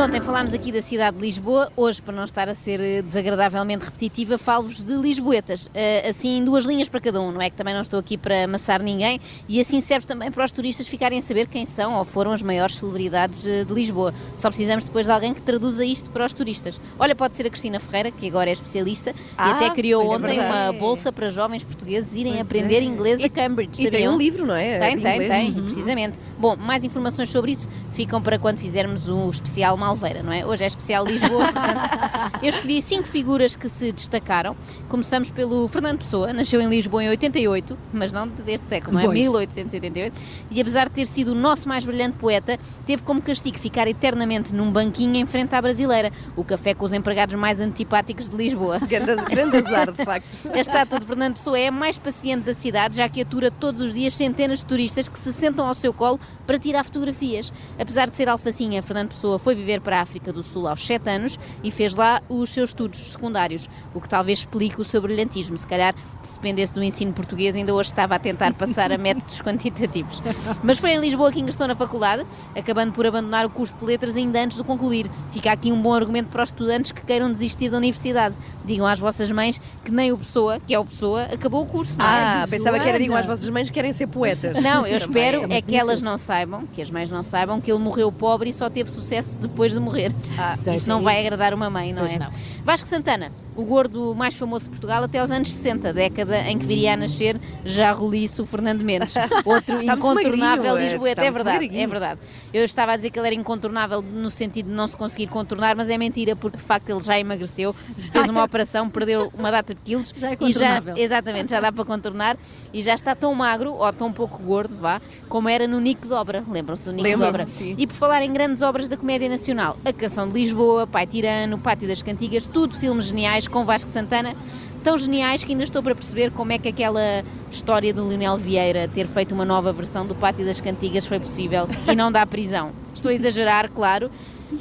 ontem falámos aqui da cidade de Lisboa, hoje, para não estar a ser eh, desagradavelmente repetitiva, falo-vos de Lisboetas. Uh, assim, duas linhas para cada um, não é? Que também não estou aqui para amassar ninguém e assim serve também para os turistas ficarem a saber quem são ou foram as maiores celebridades eh, de Lisboa. Só precisamos depois de alguém que traduza isto para os turistas. Olha, pode ser a Cristina Ferreira, que agora é especialista Ah, e até criou pois é ontem verdade. uma bolsa para jovens portugueses irem Pois aprender é. inglês a Cambridge. E tem sabiam? um livro, não é? Tem, tem, tem, precisamente. Bom, mais informações sobre isso ficam para quando fizermos o especial Malveira, não é? Hoje é especial Lisboa, portanto, eu escolhi cinco figuras que se destacaram. Começamos pelo Fernando Pessoa, nasceu em Lisboa em 88, mas não deste século, não é? Pois. 1888. E apesar de ter sido o nosso mais brilhante poeta, teve como castigo ficar eternamente num banquinho em frente à brasileira, o café com os empregados mais antipáticos de Lisboa. Grande, grande azar, de facto. A estátua de Fernando Pessoa é a mais paciente da cidade, já que atura todos os dias centenas de turistas que se sentam ao seu colo para tirar fotografias. Apesar de ser alfacinha, Fernando Pessoa foi viver para a África do Sul aos 7 anos e fez lá os seus estudos secundários, o que talvez explique o seu brilhantismo. Se calhar, se dependesse do ensino português, ainda hoje estava a tentar passar a métodos quantitativos. Mas foi em Lisboa que ingressou na faculdade, acabando por abandonar o curso de letras ainda antes de concluir. Fica aqui um bom argumento para os estudantes que queiram desistir da universidade. Digam às vossas mães que nem o Pessoa, que é o Pessoa, acabou o curso. é? Ah, pensava que era digam às vossas mães que querem ser poetas. Não, eu espero é que elas não saibam, que as mães não saibam, que ele morreu pobre e só teve sucesso depois de morrer. Ah, Isso isso não aí- vai agradar uma mãe, não Pois é? não. Vasco Santana, o gordo mais famoso de Portugal até aos anos 60, década em que viria a nascer já roliço o Fernando Mendes. Outro incontornável é, Lisboeta, é muito verdade, é verdade. Eu estava a dizer que ele era incontornável no sentido de não se conseguir contornar, mas é mentira, porque de facto ele já emagreceu, fez uma operação, perdeu uma data de quilos Já é e já, exatamente, já dá para contornar e já está tão magro, ou tão pouco gordo, vá, como era no Nico de Obra. Lembram-se do Nico de Lembro-me, Obra? sim. E por falar em grandes obras da comédia nacional, A Canção de Lisboa, Pai Tirano, Pátio das Cantigas, tudo filmes geniais com Vasco Santana, tão geniais que ainda estou para perceber como é que aquela história do Lionel Vieira ter feito uma nova versão do Pátio das Cantigas foi possível e não dá prisão. Estou a exagerar, claro,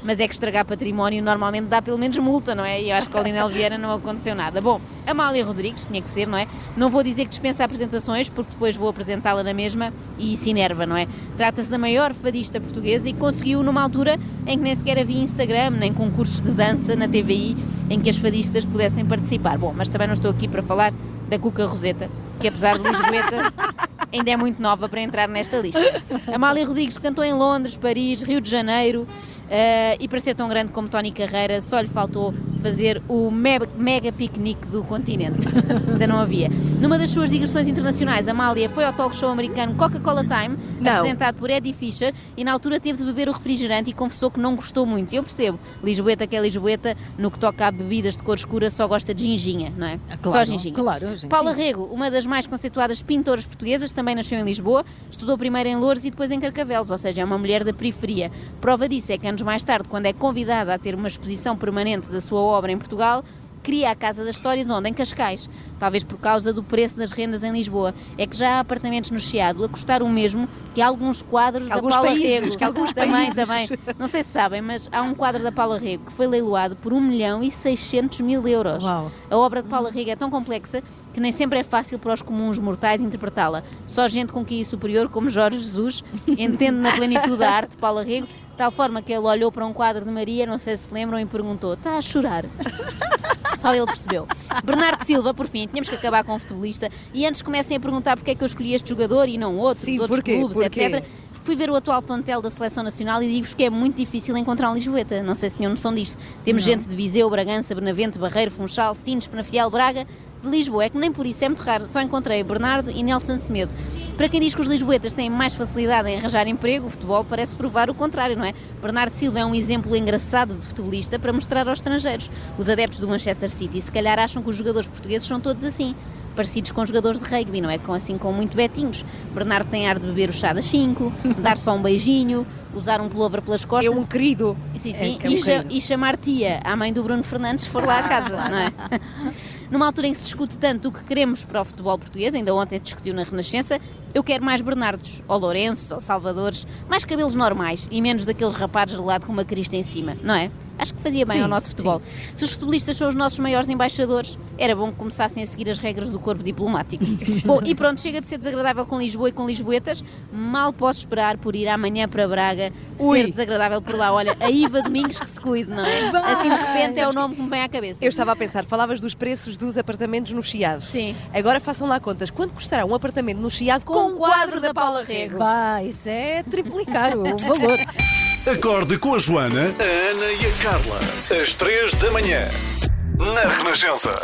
mas é que estragar património normalmente dá pelo menos multa, não é? E eu acho que ao Lionel Vieira não aconteceu nada. Bom, Amália Rodrigues, tinha que ser, não é? Não vou dizer que dispensa apresentações, porque depois vou apresentá-la na mesma e isso enerva, não é? Trata-se da maior fadista portuguesa e conseguiu numa altura em que nem sequer havia Instagram, nem concursos de dança na TVI em que as fadistas pudessem participar. Bom, mas também não estou aqui para falar da Cuca Roseta, que apesar de Lisboeta ainda é muito nova para entrar nesta lista. Amália Rodrigues cantou em Londres, Paris, Rio de Janeiro eh, e para ser tão grande como Tony Carreira só lhe faltou fazer o me- mega piquenique do continente. ainda não havia. Numa das suas digressões internacionais, Amália foi ao talk show americano Coca-Cola Time, Não. apresentado por Eddie Fisher, e na altura teve de beber o refrigerante e confessou que não gostou muito. Eu percebo, Lisboeta que é Lisboeta, no que toca a bebidas de cor escura, só gosta de ginginha, não é? Ah, só claro, ginginha. claro, ginginha. Paula Rego, uma das mais conceituadas pintoras portuguesas, também nasceu em Lisboa, estudou primeiro em Loures e depois em Carcavelos, ou seja, é uma mulher da periferia. Prova disso é que anos mais tarde, quando é convidada a ter uma exposição permanente da sua obra em Portugal, cria a Casa das Histórias onde? Em Cascais. Talvez por causa do preço das rendas em Lisboa. É que já há apartamentos no Chiado a custar o mesmo que alguns quadros Que da alguns Paula países, Rego. que alguns também, também. Não sei se sabem, mas há um quadro da Paula Rego que foi leiloado por 1 milhão e 600 mil euros. Uau. A obra de Paula Rego é tão complexa que nem sempre é fácil para os comuns mortais interpretá-la. Só gente com QI superior, como Jorge Jesus, entende na plenitude da arte de Paula Rego, de tal forma que ele olhou para um quadro de Maria, não sei se se lembram, e perguntou: está a chorar? Só ele percebeu. Bernardo Silva, por fim, tínhamos que acabar com o futebolista. E antes comecem a perguntar porque é que eu escolhi este jogador e não outro, Sim, de outros porquê? clubes, Porquê? etc. Fui ver o atual plantel da Seleção Nacional e digo-vos que é muito difícil encontrar um Lisboeta. Não sei se tinham noção disto. Temos gente de Viseu, Bragança, Benavente, Barreiro, Funchal, Sines, Penafiel, Braga. De Lisboa, é que nem por isso é muito raro. Só encontrei Bernardo e Nelson Semedo. Para quem diz que os lisboetas têm mais facilidade em arranjar emprego, o futebol parece provar o contrário, não é? Bernardo Silva é um exemplo engraçado de futebolista para mostrar aos estrangeiros. Os adeptos do Manchester City se calhar acham que os jogadores portugueses são todos assim. Parecidos com jogadores de rugby, não é? Com, assim, com muito betinhos. Bernardo tem ar de beber o chá das 5, dar só um beijinho, usar um pullover pelas É costas. um querido. Sim, sim. É- é um e, cha- e chamar tia à mãe do Bruno Fernandes se for lá a casa, não é? Numa altura em que se discute tanto o que queremos para o futebol português, ainda ontem se discutiu na Renascença, eu quero mais Bernardos, ou Lourenços, ou Salvadores, mais cabelos normais e menos daqueles rapados de lado com uma crista em cima, não é? Acho que fazia bem Sim, ao nosso futebol. Se os futebolistas são os nossos maiores embaixadores, era bom que começassem a seguir as regras do corpo diplomático. bom, e pronto, chega de ser desagradável com Lisboa e com Lisboetas. Mal posso esperar por ir amanhã para Braga Ui. ser desagradável por lá. Olha, a Iva Domingos que se cuide, não é? Assim de repente é o nome que me vem à cabeça. Eu estava a pensar, falavas dos preços dos apartamentos no Chiado. Sim. Agora façam lá contas. Quanto custará um apartamento no Chiado Com com, um quadro quadro da da Paula? Rego? Vai, isso é triplicar o valor. Acorde com a Joana, a Ana e a Carla. Às três da manhã. Na Renascença.